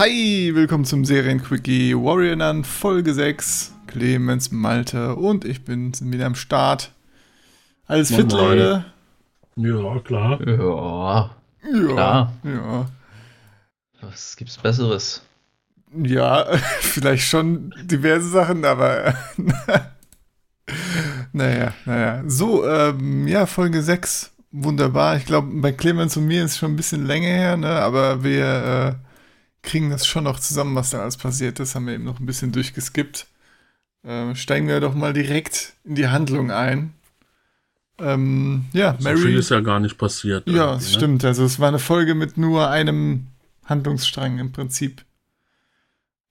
Hi, willkommen zum Serienquickie Warrior Nun Folge 6. Clemens, Malte und ich bin wieder am Start. Alles fit. Leute? Ja, klar. Ja, Ja. Klar. Ja. was gibt's Besseres? Ja, vielleicht schon diverse Sachen, aber naja, naja. So, ähm, ja, Folge 6, wunderbar. Ich glaube, bei Clemens und mir ist es schon ein bisschen länger her, ne? aber wir äh, kriegen das schon noch zusammen, was da alles passiert ist. Haben wir eben noch ein bisschen durchgeskippt. Ähm, steigen wir doch mal direkt in die Handlung ein. Ähm, ja, So viel ist ja gar nicht passiert. ja, ne? stimmt. Also es war eine Folge mit nur einem Handlungsstrang im Prinzip.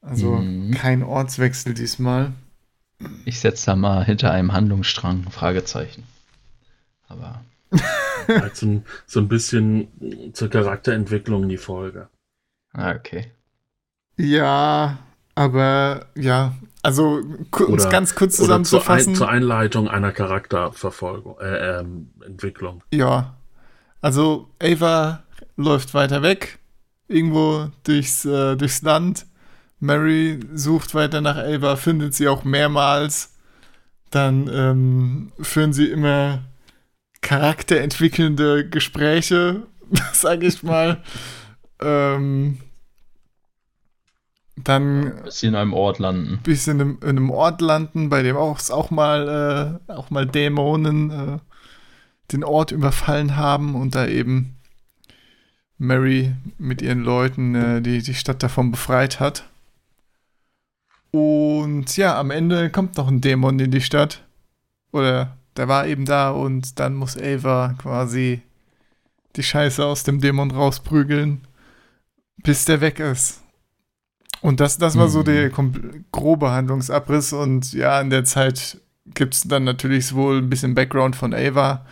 Also Mhm. kein Ortswechsel diesmal. Ich setze da mal hinter einem Handlungsstrang ein Fragezeichen. Aber Halt so, ein, so ein bisschen zur Charakterentwicklung die Folge. Ah, okay. Ja, aber ja, also Oder- ganz kurz Oder zur, Ein, zusammenzufassen. zur Einleitung einer Charakterverfolgung, äh, ähm, Entwicklung. ja, also Ava läuft weiter weg, irgendwo durchs, äh, durchs Land. Mary sucht weiter nach Ava, findet sie auch mehrmals. Dann ähm, führen sie immer charakterentwickelnde Gespräche, sage ich mal. Ähm, dann Bis sie in einem Ort landen. bisschen in, in einem Ort landen, bei dem auch, auch mal äh, auch mal Dämonen äh, den Ort überfallen haben und da eben Mary mit ihren Leuten äh, die, die Stadt davon befreit hat. Und ja, am Ende kommt noch ein Dämon in die Stadt. Oder der war eben da und dann muss Ava quasi die Scheiße aus dem Dämon rausprügeln, bis der weg ist. Und das, das war so Mhm. der grobe Handlungsabriss. Und ja, in der Zeit gibt es dann natürlich wohl ein bisschen Background von Ava,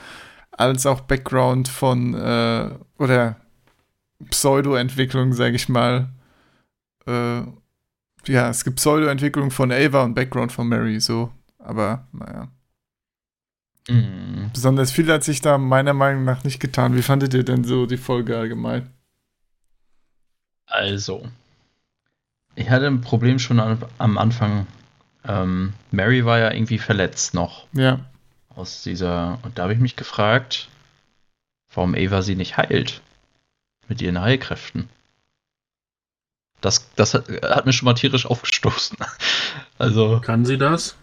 als auch Background von, äh, oder Pseudo-Entwicklung, sage ich mal. Äh, ja, es gibt Pseudo-Entwicklung von Ava und Background von Mary, so. Aber, naja. Mhm. Besonders viel hat sich da meiner Meinung nach nicht getan. Wie fandet ihr denn so die Folge allgemein? Also, ich hatte ein Problem schon am, am Anfang. Ähm, Mary war ja irgendwie verletzt noch Ja. aus dieser. Und da habe ich mich gefragt, warum Ava sie nicht heilt. Mit ihren Heilkräften. Das, das hat, hat mir schon mal tierisch aufgestoßen. Also, Kann sie das?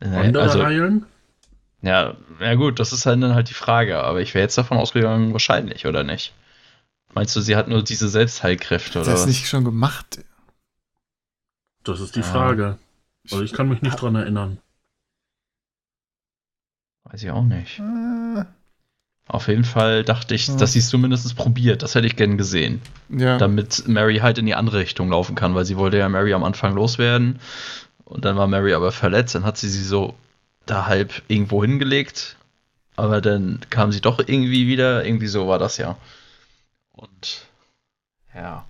äh, Andere also heilen? Ja, ja gut, das ist halt dann halt die Frage. Aber ich wäre jetzt davon ausgegangen, wahrscheinlich, oder nicht? Meinst du, sie hat nur diese Selbstheilkräfte Hat oder das was? nicht schon gemacht? Das ist die Ah. Frage. Also ich kann mich nicht dran erinnern. Weiß ich auch nicht. Äh, Auf jeden Fall dachte ich, Ja. dass sie es zumindest probiert. Das hätte ich gern gesehen. ja. Damit Mary halt in die andere Richtung laufen kann, weil sie wollte ja Mary am Anfang loswerden. Und dann war Mary aber verletzt. Dann hat sie sie so da halb irgendwo hingelegt. Aber dann kam sie doch irgendwie wieder. Irgendwie so war das ja. Und ja.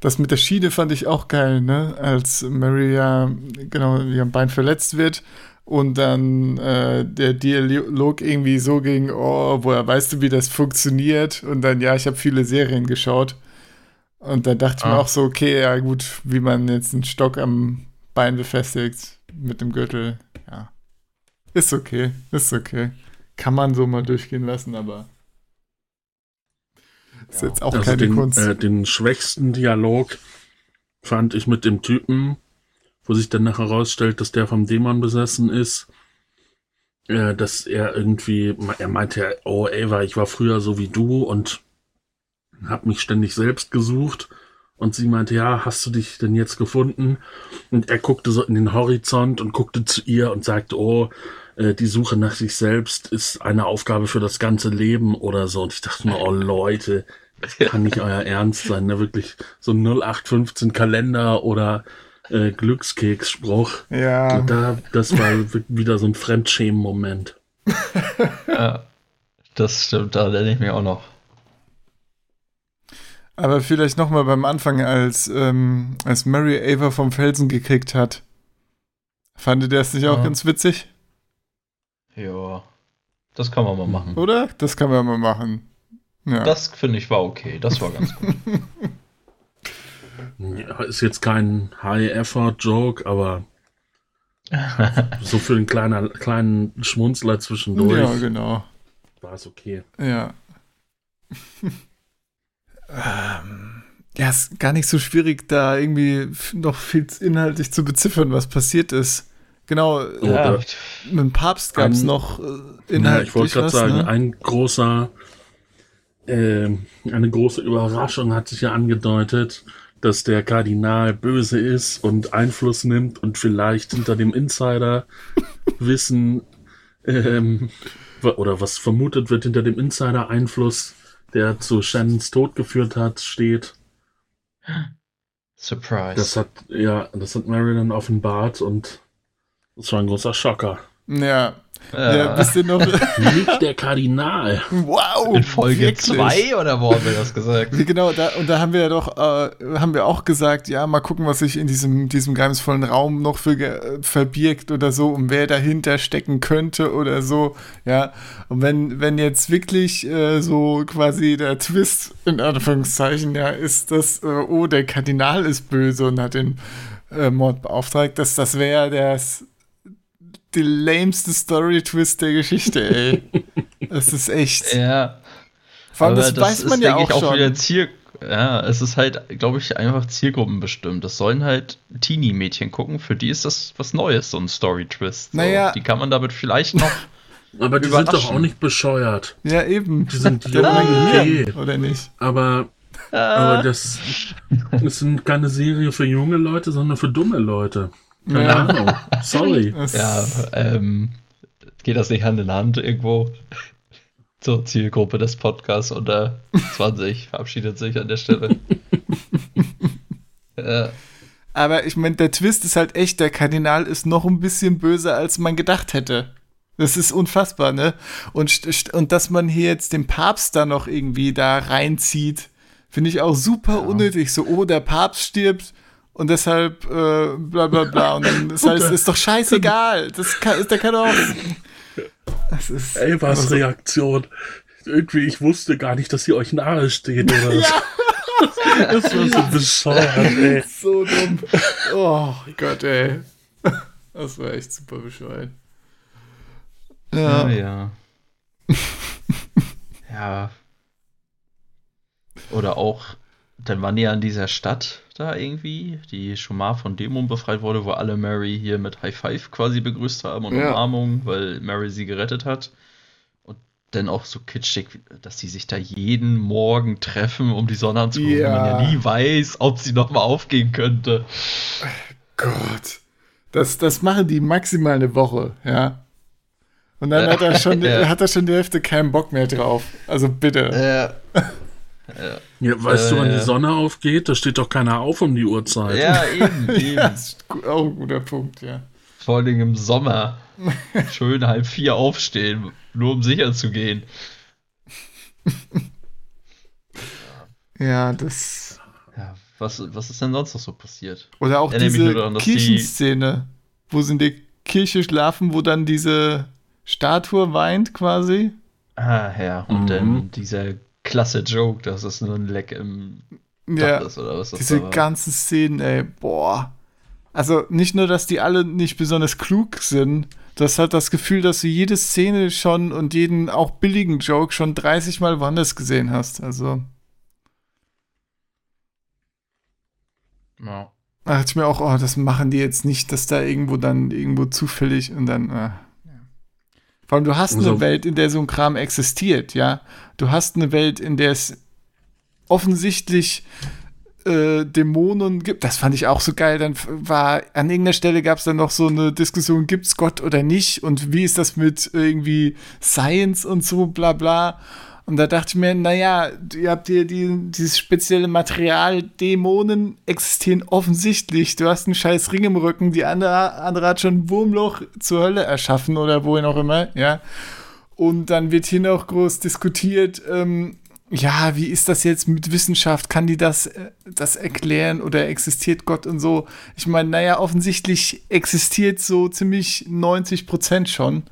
Das mit der Schiene fand ich auch geil, ne? Als Mary ja, genau, ihr Bein verletzt wird und dann äh, der Dialog irgendwie so ging, oh, woher weißt du, wie das funktioniert? Und dann, ja, ich habe viele Serien geschaut. Und dann dachte ich mir Ah. auch so, okay, ja gut, wie man jetzt einen Stock am Bein befestigt mit dem Gürtel, ja. Ist okay, ist okay. Kann man so mal durchgehen lassen, aber ist jetzt auch also keine den, Kunst. Äh, den schwächsten Dialog fand ich mit dem Typen, wo sich dann nachher herausstellt, dass der vom Dämon besessen ist. Äh, dass er irgendwie, er meinte, ja, oh Ava, ich war früher so wie du und hab mich ständig selbst gesucht. Und sie meinte, ja, hast du dich denn jetzt gefunden? Und er guckte so in den Horizont und guckte zu ihr und sagte, oh, äh, die Suche nach sich selbst ist eine Aufgabe für das ganze Leben oder so. Und ich dachte mir, oh Leute, das kann nicht euer Ernst sein, ne? Wirklich so ein 0815 Kalender oder äh, Glückskeksspruch. ja. Und da, das war wi- wieder so ein Fremdschämen-Moment. ja. Das stimmt, da erinnere ich mich auch noch. Aber vielleicht nochmal beim Anfang, als, ähm, als Mary Ava vom Felsen gekickt hat. Fandet ihr das nicht auch Ja. ganz witzig? Ja. Das kann man mal machen. Oder? Das kann man mal machen. Ja. Das finde ich war okay. Das war ganz gut. Ja, ist jetzt kein High-Effort-Joke, aber so für einen kleinen, kleinen Schmunzler zwischendurch Ja, genau. war es okay. Ja. ähm, ja, ist gar nicht so schwierig, da irgendwie noch viel inhaltlich zu beziffern, was passiert ist. Genau, äh, Ja. mit dem Papst gab es noch äh, Ja, inhaltlich ich wollte gerade sagen, ne? ein großer, ähm, eine große Überraschung hat sich ja angedeutet, dass der Kardinal böse ist und Einfluss nimmt und vielleicht hinter dem Insider wissen, ähm, oder was vermutet wird hinter dem Insider-Einfluss, der zu Shannons Tod geführt hat, steht. Surprise. Das hat, ja, das hat Mary dann offenbart und das war ein großer Schocker. Ja. ja. ja, wisst ihr noch? Nicht der Kardinal. wow! in Folge wirklich? 2 oder wo haben wir das gesagt? Genau, da, und da haben wir ja doch, äh, haben wir auch gesagt, ja, mal gucken, was sich in diesem, diesem geheimnisvollen Raum noch für ge- äh, verbirgt oder so und wer dahinter stecken könnte oder so, ja. Und wenn, wenn jetzt wirklich äh, so quasi der Twist, in Anführungszeichen, ja, ist, dass, äh, oh, der Kardinal ist böse und hat den äh, Mord beauftragt, dass das wäre das die lameste Story-Twist der Geschichte, ey. Das ist echt. Ja, Vor allem, aber das, weiß man ist, ja denke auch ich, schon. wieder Ziel. Ja, es ist halt, glaube ich, einfach zielgruppenbestimmt. Das sollen halt Teenie-Mädchen gucken. Für die ist das was Neues, so ein Story-Twist. So, Naja. Die kann man damit vielleicht noch. Aber die sind doch auch nicht bescheuert. Ja, eben. Die sind jung, Gehirn, okay. Oder nicht? Aber, aber das, das sind keine Serie für junge Leute, sondern für dumme Leute. Keine Ja. Ahnung. Sorry. Das, ja, ähm, geht das nicht Hand in Hand irgendwo? Zur Zielgruppe des Podcasts unter 20 verabschiedet sich an der Stelle. ja, Aber ich meine, der Twist ist halt echt, der Kardinal ist noch ein bisschen böser, als man gedacht hätte. Das ist unfassbar, ne? Und, und dass man hier jetzt den Papst da noch irgendwie da reinzieht, finde ich auch super unnötig. So, oh, der Papst stirbt und deshalb äh, bla bla bla. Und dann ist, halt, ist doch scheißegal. Das kann, der kann auch. Das ist. Elvas also- Reaktion. Irgendwie, ich wusste gar nicht, dass sie euch nahe steht. Oder Ja. Das war so bescheuert, ey. So dumm. Oh Gott, ey. Das war echt super bescheuert. ja. Ja. Ja. ja. Oder auch, dann waren die ja in dieser Stadt da irgendwie, die schon mal von Dämon befreit wurde, wo alle Mary hier mit High Five quasi begrüßt haben und Ja. Umarmung, weil Mary sie gerettet hat. Und dann auch so kitschig, dass die sich da jeden Morgen treffen, um die Sonne anzugucken, Ja. wenn man ja nie weiß, ob sie nochmal aufgehen könnte. Gott. Das, das machen die maximal eine Woche, ja. Und dann hat er schon, Ja. hat er schon die Hälfte keinen Bock mehr drauf. Also bitte. Ja. Ja, weißt Äh, du, wann ja. die Sonne aufgeht? Da steht doch keiner auf um die Uhrzeit. Ja, eben, eben. Ja, das ist auch ein guter Punkt, ja. Vor allen Dingen im Sommer. Schön halb vier aufstehen, nur um sicher zu gehen. Ja, das. Ja, was, was ist denn sonst noch so passiert? Oder auch Erinnere diese daran, dass die- Kirchenszene, wo sie in der Kirche schlafen, wo dann diese Statue weint quasi. Ah, ja, und Mhm. dann dieser klasse Joke, dass es nur ein Leck im Ja, Dach ist oder was das diese ganzen Szenen, ey, boah. Also nicht nur, dass die alle nicht besonders klug sind, du hast halt das Gefühl, dass du jede Szene schon und jeden auch billigen Joke schon 30 Mal woanders gesehen hast. Also Ja. da dachte ich mir auch, oh, das machen die jetzt nicht, dass da irgendwo dann irgendwo zufällig und dann. Äh. Vor allem, du hast eine Also- Welt, in der so ein Kram existiert, ja. Du hast eine Welt, in der es offensichtlich äh, Dämonen gibt. Das fand ich auch so geil. Dann war an irgendeiner Stelle gab es dann noch so eine Diskussion, gibt's Gott oder nicht? Und wie ist das mit irgendwie Science und so, bla bla. Und da dachte ich mir, naja, ihr habt hier die, dieses spezielle Material, Dämonen existieren offensichtlich. Du hast einen scheiß Ring im Rücken, die andere, andere hat schon ein Wurmloch zur Hölle erschaffen oder wohin auch immer, ja. Und dann wird hier noch groß diskutiert, ähm, ja, wie ist das jetzt mit Wissenschaft? Kann die das, äh, das erklären oder existiert Gott und so? Ich meine, naja, offensichtlich existiert so ziemlich 90 Prozent schon.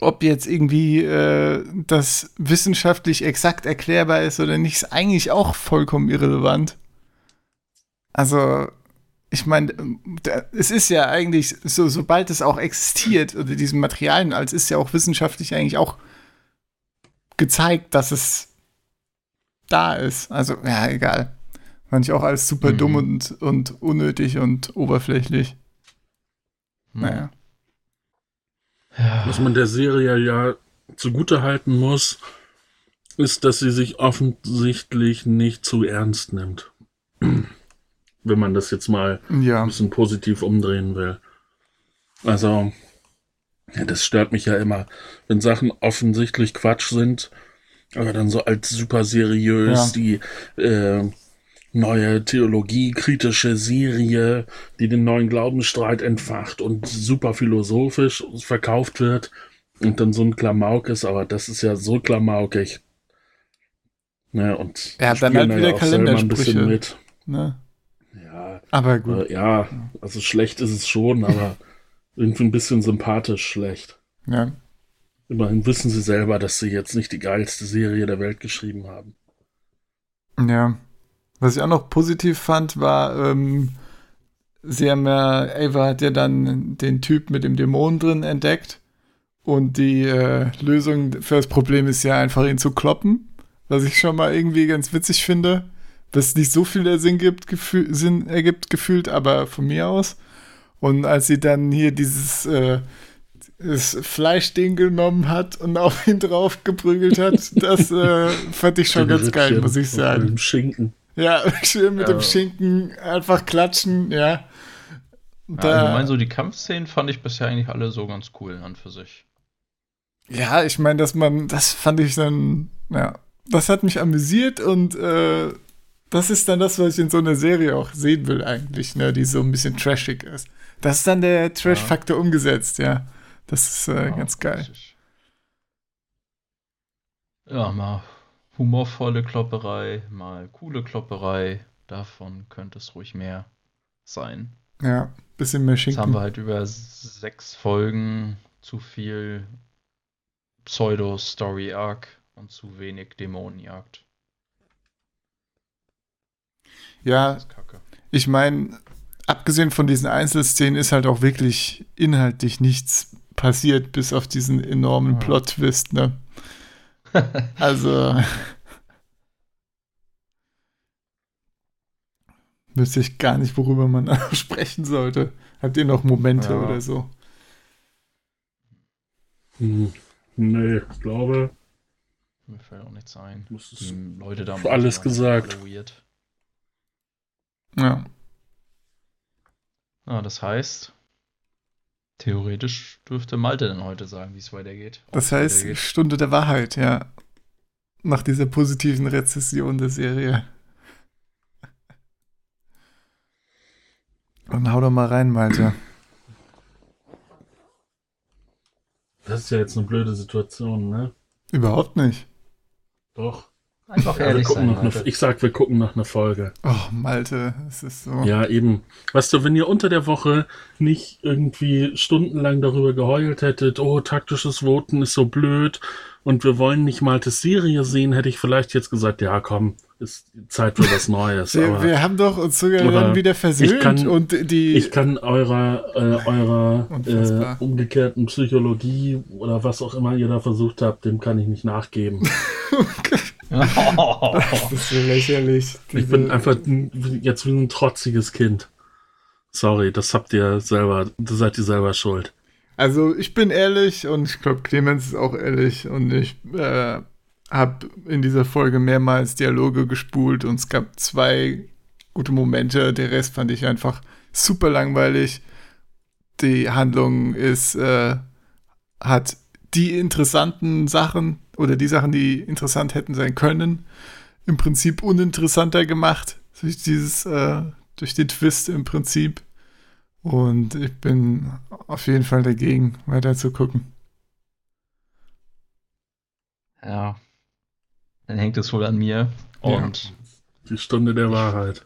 Ob jetzt irgendwie äh, das wissenschaftlich exakt erklärbar ist oder nicht, ist eigentlich auch vollkommen irrelevant. Also, ich meine, es ist ja eigentlich, so, sobald es auch existiert, oder diesen Materialien, als ist ja auch wissenschaftlich eigentlich auch gezeigt, dass es da ist. Also, ja, egal. Fand ich auch alles super mhm. dumm und, und unnötig und oberflächlich. Mhm. Naja. Was man der Serie ja zugute halten muss, ist, dass sie sich offensichtlich nicht zu ernst nimmt. Wenn man das jetzt mal ja. ein bisschen positiv umdrehen will. Also, ja, das stört mich ja immer, wenn Sachen offensichtlich Quatsch sind, aber dann so als super seriös ja. die äh, neue theologiekritische Serie, die den neuen Glaubensstreit entfacht und super philosophisch verkauft wird und dann so ein Klamauk ist, aber das ist ja so klamaukig. Ne, und ja, dann halt wieder Kalendersprüche. mit. Ne? Ja, aber gut. Äh, ja, also schlecht ist es schon, aber irgendwie ein bisschen sympathisch schlecht. Ja. Immerhin wissen sie selber, dass sie jetzt nicht die geilste Serie der Welt geschrieben haben. Ja. Was ich auch noch positiv fand, war, ähm, sie haben ja, Ava hat ja dann den Typ mit dem Dämon drin entdeckt. Und die äh, Lösung für das Problem ist ja einfach, ihn zu kloppen. Was ich schon mal irgendwie ganz witzig finde. Was nicht so viel Sinn, gibt, gefühl, Sinn ergibt, gefühlt, aber von mir aus. Und als sie dann hier dieses äh, das Fleischding genommen hat und auf ihn drauf geprügelt hat, das äh, fand ich schon ganz geil, muss ich sagen. Schinken. Ja, schön mit ja. dem Schinken einfach klatschen, ja. Da, ja allgemein so die Kampfszenen fand ich bisher eigentlich alle so ganz cool an für sich. Ja, ich meine, dass man, das fand ich dann, ja, das hat mich amüsiert und äh, das ist dann das, was ich in so einer Serie auch sehen will eigentlich, ne, die so ein bisschen trashig ist. Das ist dann der Trash-Faktor ja. umgesetzt, ja. Das ist äh, ja, ganz geil. Ja, mal humorvolle Klopperei, mal coole Klopperei. Davon könnte es ruhig mehr sein. Ja, bisschen mehr Schinken. Jetzt haben wir halt über sechs Folgen zu viel Pseudo-Story-Arc und zu wenig Dämonenjagd. Ja, ich meine, abgesehen von diesen Einzelszenen ist halt auch wirklich inhaltlich nichts passiert, bis auf diesen enormen ja. Plot-Twist, ne? also. wüsste ich gar nicht, worüber man sprechen sollte. Habt ihr noch Momente ja. oder so? Hm. Nee, ich glaube. Mir fällt auch nichts ein. Die Leute da alles gesagt. Ja. Ah, das heißt, theoretisch dürfte Malte dann heute sagen, wie es weitergeht. Das heißt, weitergeht. Stunde der Wahrheit, ja. Nach dieser positiven Rezession der Serie. Und hau doch mal rein, Malte. Das ist ja jetzt eine blöde Situation, ne? Überhaupt nicht. Doch. Einfach ehrlich ja, sein, eine, Ich sag, wir gucken noch eine Folge. Oh, Malte, es ist so. Ja, eben. Weißt du, wenn ihr unter der Woche nicht irgendwie stundenlang darüber geheult hättet, oh, taktisches Voten ist so blöd und wir wollen nicht Maltes Serie sehen, hätte ich vielleicht jetzt gesagt, ja, komm, ist Zeit für was Neues. wir, wir, haben doch uns sogar dann wieder versöhnt kann, und die. Ich kann eurer, äh, eurer äh, umgekehrten Psychologie oder was auch immer ihr da versucht habt, dem kann ich nicht nachgeben. das ist so lächerlich. Diese... Ich bin einfach jetzt wie ein trotziges Kind. Sorry, das habt ihr selber, das seid ihr selber schuld. Also ich bin ehrlich und ich glaube, Clemens ist auch ehrlich und ich äh, habe in dieser Folge mehrmals Dialoge gespult und es gab zwei gute Momente. Der Rest fand ich einfach super langweilig. Die Handlung ist, äh, hat die interessanten Sachen oder die Sachen, die interessant hätten sein können, im Prinzip uninteressanter gemacht. Durch dieses, äh, durch den Twist im Prinzip. Und ich bin auf jeden Fall dagegen, weiter zu gucken. Ja. Dann hängt es wohl an mir. Und ja. die Stunde der Wahrheit.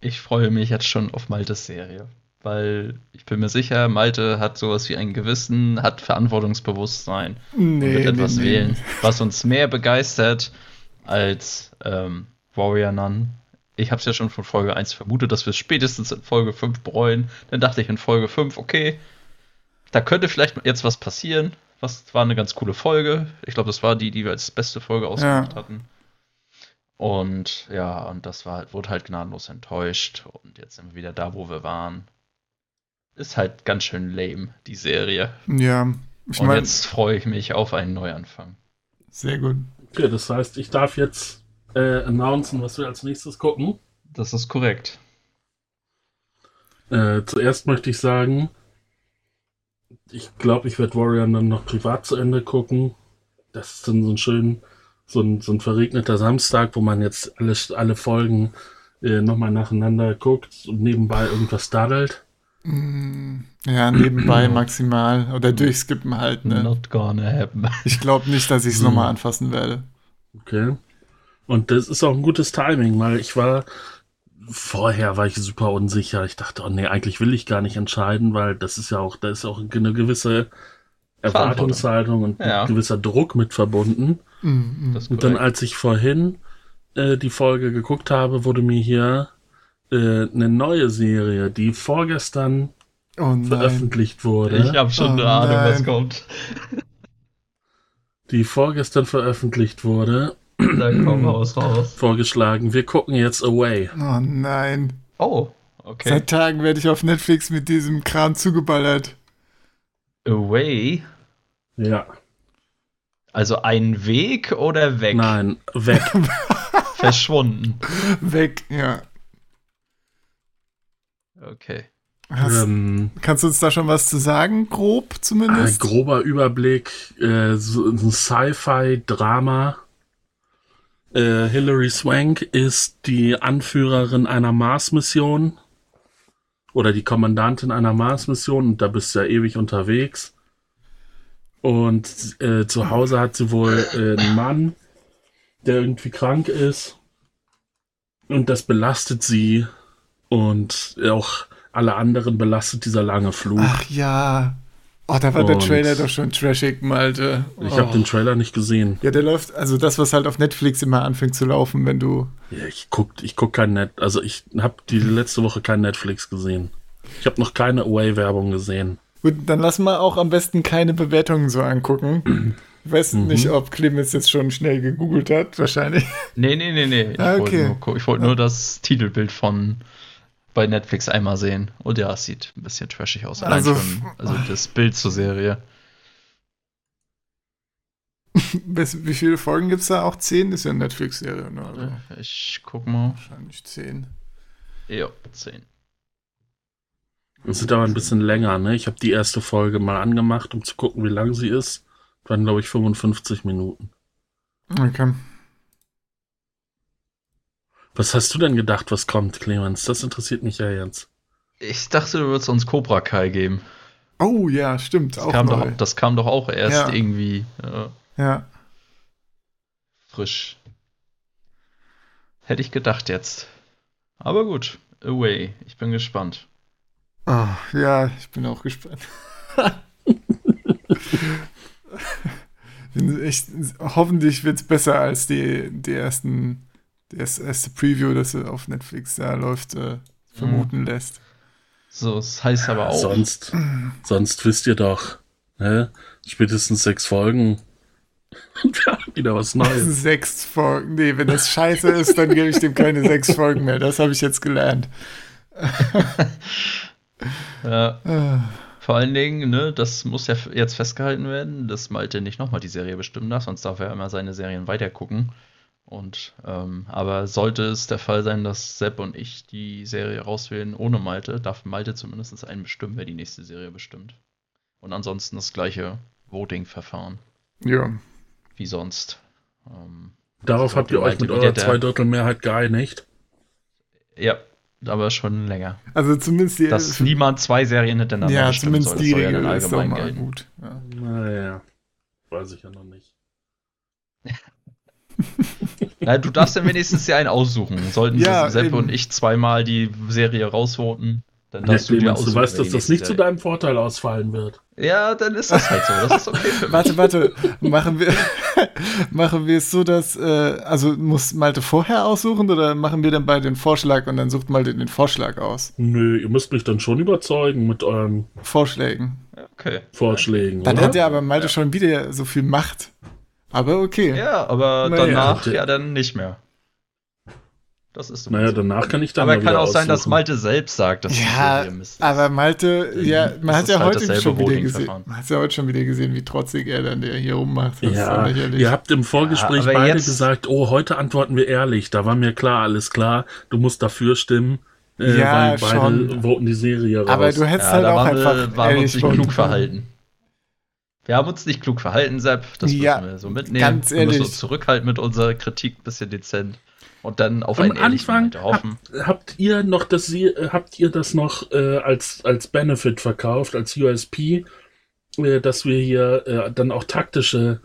Ich freue mich jetzt schon auf Maltes Serie weil ich bin mir sicher, Malte hat sowas wie ein Gewissen, hat Verantwortungsbewusstsein nee, und wird etwas nee, wählen, was uns mehr begeistert als ähm, Warrior Nun ich habe es ja schon von Folge 1 vermutet, dass wir es spätestens in Folge 5 bereuen. Dann dachte ich in Folge 5, okay, da könnte vielleicht jetzt was passieren. Was war eine ganz coole Folge. Ich glaube, das war die, die wir als beste Folge ausgemacht Ja. hatten. Und ja, und das war, wurde halt gnadenlos enttäuscht. Und jetzt sind wir wieder da, wo wir waren. Ist halt ganz schön lame, die Serie. Ja, ich und meine, jetzt freue ich mich auf einen Neuanfang. sehr gut. Okay, das heißt, ich darf jetzt äh, announcen, was wir als nächstes gucken. Das ist korrekt. Äh, zuerst möchte ich sagen, ich glaube, ich werde Warrior dann noch privat zu Ende gucken. Das ist dann so ein schön, so ein, so ein verregneter Samstag, wo man jetzt alle, alle Folgen äh, nochmal nacheinander guckt und nebenbei irgendwas daddelt. Ja, nebenbei maximal. Oder durchskippen halt, ne? Not gonna happen. Ich glaube nicht, dass ich es Hm. nochmal anfassen werde. Okay. Und das ist auch ein gutes Timing, weil ich war vorher war ich super unsicher. Ich dachte, oh nee, eigentlich will ich gar nicht entscheiden, weil das ist ja auch, da ist auch eine gewisse Erwartungshaltung und Ja. ein gewisser Druck mit verbunden. Das ist Und dann, als ich vorhin äh, die Folge geguckt habe, wurde mir hier äh, eine neue Serie, die vorgestern Oh veröffentlicht wurde, ich habe schon Oh eine Ahnung, was nein. kommt. die vorgestern veröffentlicht wurde, Da komm raus, raus. vorgeschlagen. Wir gucken jetzt Away. Oh nein. Oh, okay. Seit Tagen werde ich auf Netflix mit diesem Kram zugeballert. Away. Ja. Also ein Weg oder weg? Nein, weg. Verschwunden. Weg, ja. Okay. Hast, ähm, kannst du uns da schon was zu sagen, grob ein zumindest? grober Überblick, äh, so ein Sci-Fi-Drama. Äh, Hilary Swank ist die Anführerin einer Mars-Mission oder die Kommandantin einer Mars-Mission und da bist du ja ewig unterwegs. Und äh, zu Hause hat sie wohl äh, einen Mann, der irgendwie krank ist. Und das belastet sie. Und auch alle anderen belastet dieser lange Flug. Ach ja. Oh, da war der Und- Trailer doch schon trashig, Malte. ich oh. habe den Trailer nicht gesehen. Ja, der läuft, also das, was halt auf Netflix immer anfängt zu laufen, wenn du. Ja, ich guck, ich guck kein Net, also ich habe die letzte Woche kein Netflix gesehen. Ich habe noch keine Away-Werbung gesehen. Gut, dann lass mal auch am besten keine Bewertungen so angucken. Ich weiß Mhm. nicht, ob Clemens jetzt schon schnell gegoogelt hat, wahrscheinlich. Nee, nee, nee, nee. Ich Ah, wollte okay. nur, gu- ich wollte nur das Titelbild von bei Netflix einmal sehen. Und ja, es sieht ein bisschen trashig aus. Also- schon, also das Bild zur Serie. Wie viele Folgen gibt es da? Auch zehn? Das ist ja eine Netflix-Serie, ne? Also Ich guck mal. wahrscheinlich zehn. Ja, 10. Das sind aber ein bisschen länger, ne? Ich habe die erste Folge mal angemacht, um zu gucken, wie lang sie ist. Das waren, glaube ich, 55 Minuten. Okay. Was hast du denn gedacht, was kommt, Clemens? Das interessiert mich ja jetzt. Ich dachte, du würdest uns Cobra Kai geben. Oh ja, stimmt. Das, auch kam, doch, das kam doch auch erst Ja. irgendwie äh, Ja. frisch. Hätte ich gedacht jetzt. Aber gut. Away. Ich bin gespannt. Oh, ja, ich bin auch gespannt. echt, hoffentlich wird es besser als die, die ersten, das erste Preview, das auf Netflix da läuft, äh, vermuten lässt. So, es heißt aber auch. Sonst, sonst wisst ihr doch, ne? Spätestens sechs Folgen. Und wir haben wieder was Neues. Sechs Folgen. Nee, wenn das scheiße ist, dann gebe ich dem keine sechs Folgen mehr. Das habe ich jetzt gelernt. Ja, vor allen Dingen, ne, das muss ja jetzt festgehalten werden, dass Malte nicht nochmal die Serie bestimmen darf, sonst darf er immer seine Serien weitergucken. Und, ähm, aber sollte es der Fall sein, dass Sepp und ich die Serie rauswählen ohne Malte, darf Malte zumindest einen bestimmen, wer die nächste Serie bestimmt. Und ansonsten das gleiche Voting-Verfahren Ja. wie sonst. Ähm, Darauf habt ihr euch mit eurer Zweidrittelmehrheit geeinigt. Ja, aber schon länger. Also zumindest die. Dass niemand zwei Serien hintereinander ja, zumindest soll. Das die soll ja Regel dann ist doch allgemein mal gelten. gut. Ja. Naja, weiß ich ja noch nicht. Na, du darfst dann wenigstens dir einen aussuchen. Sollten Ja, Sepp eben. und ich zweimal die Serie rausvoten, dann Ja, darfst du dir aussuchen. du weißt, dass das nicht zu deinem Vorteil ausfallen wird. Ja, dann ist das halt so. Das ist okay für mich. Warte, warte. Machen wir, machen wir es so, dass, äh, also muss Malte vorher aussuchen oder machen wir dann beide den Vorschlag und dann sucht Malte den Vorschlag aus? Nö, ihr müsst mich dann schon überzeugen mit euren Vorschlägen. Okay. Vorschlägen. Dann oder? hat ja aber Malte schon wieder so viel Macht. Aber okay. Ja, aber Naja. danach ja dann nicht mehr. Das ist Naja, so. danach kann ich dann Aber mal kann auch sein, dass aussuchen. Malte selbst sagt, dass Ja, ist. aber Malte, ja, man ist hat ja halt heute schon wieder gesehen. Man hat ja heute schon wieder gesehen, wie trotzig er dann der hier rummacht. Das Ja, ihr habt im Vorgespräch Ja, beide jetzt- gesagt, oh, heute antworten wir ehrlich. Da war mir klar, alles klar, du musst dafür stimmen, äh, Ja, weil beide schon. voten die Serie raus. aber du hättest ja, halt da auch waren einfach wir, waren wir ehrlich uns nicht klug verhalten. Wir haben uns nicht klug verhalten, Sepp. Das müssen Ja, wir so mitnehmen. ganz Wir müssen ehrlich. uns zurückhalten mit unserer Kritik, ein bisschen dezent. Und dann auf Am einen Anfang Malte hoffen. habt, habt ihr noch das äh, habt ihr das noch äh, als als Benefit verkauft als USP, äh, dass wir hier äh, dann auch taktische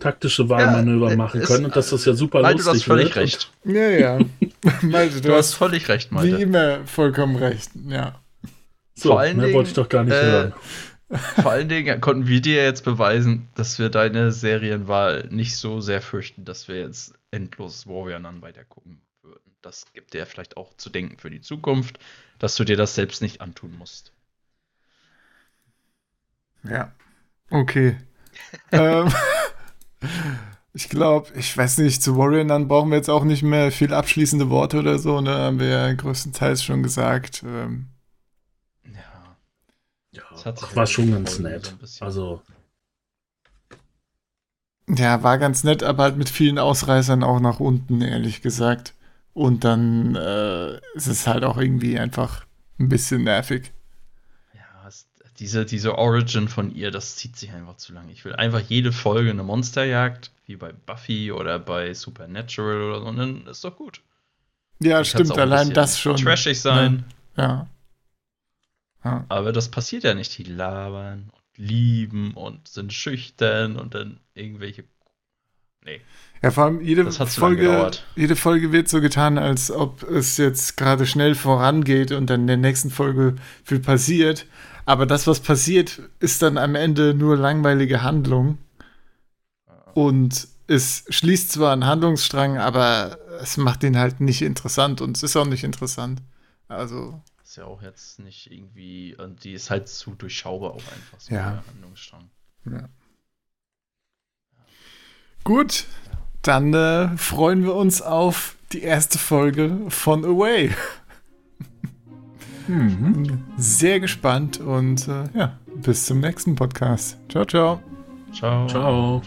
taktische Wahlmanöver äh, machen ist- können und dass das ja super Malte, du lustig hast völlig wird. recht. Ja, ja. Malte, du, Du hast völlig recht, wie Malte. immer vollkommen recht. Ja. So, Vor allen mehr Dingen, wollte ich doch gar nicht äh, hören. Vor allen Dingen konnten wir dir jetzt beweisen, dass wir deine Serienwahl nicht so sehr fürchten, dass wir jetzt endlos Warrior Nun weiter gucken würden. Das gibt dir vielleicht auch zu denken für die Zukunft, dass du dir das selbst nicht antun musst. Ja. Okay. ähm, ich glaube, ich weiß nicht, zu Warrior dann brauchen wir jetzt auch nicht mehr viel abschließende Worte oder so, ne? Haben wir ja größtenteils schon gesagt. Ähm. Ja, das hat sich ach, war schon ganz nett. so also ja, war ganz nett, aber halt mit vielen Ausreißern auch nach unten, ehrlich gesagt. Und dann äh, ist es halt auch irgendwie einfach ein bisschen nervig. Ja, es, diese, diese Origin von ihr, das zieht sich einfach zu lang. Ich will einfach jede Folge eine Monsterjagd, wie bei Buffy oder bei Supernatural oder so, und dann ist doch gut. Ja, Dann kann's stimmt, allein das schon. Trashig sein. Ja. ja. Aber das passiert ja nicht. Die labern und lieben und sind schüchtern und dann irgendwelche. Nee. Ja, vor allem jede Folge, jede Folge wird so getan, als ob es jetzt gerade schnell vorangeht und dann in der nächsten Folge viel passiert. Aber das, was passiert, ist dann am Ende nur langweilige Handlung. Und es schließt zwar einen Handlungsstrang, aber es macht ihn halt nicht interessant und es ist auch nicht interessant. Also, Ist ja auch jetzt nicht irgendwie. Und die ist halt zu durchschaubar auch einfach so Ja. der Handlungsstrang. ja. Gut, dann äh, freuen wir uns auf die erste Folge von Away. mhm. Sehr gespannt und äh, ja, bis zum nächsten Podcast. Ciao, ciao. Ciao. ciao.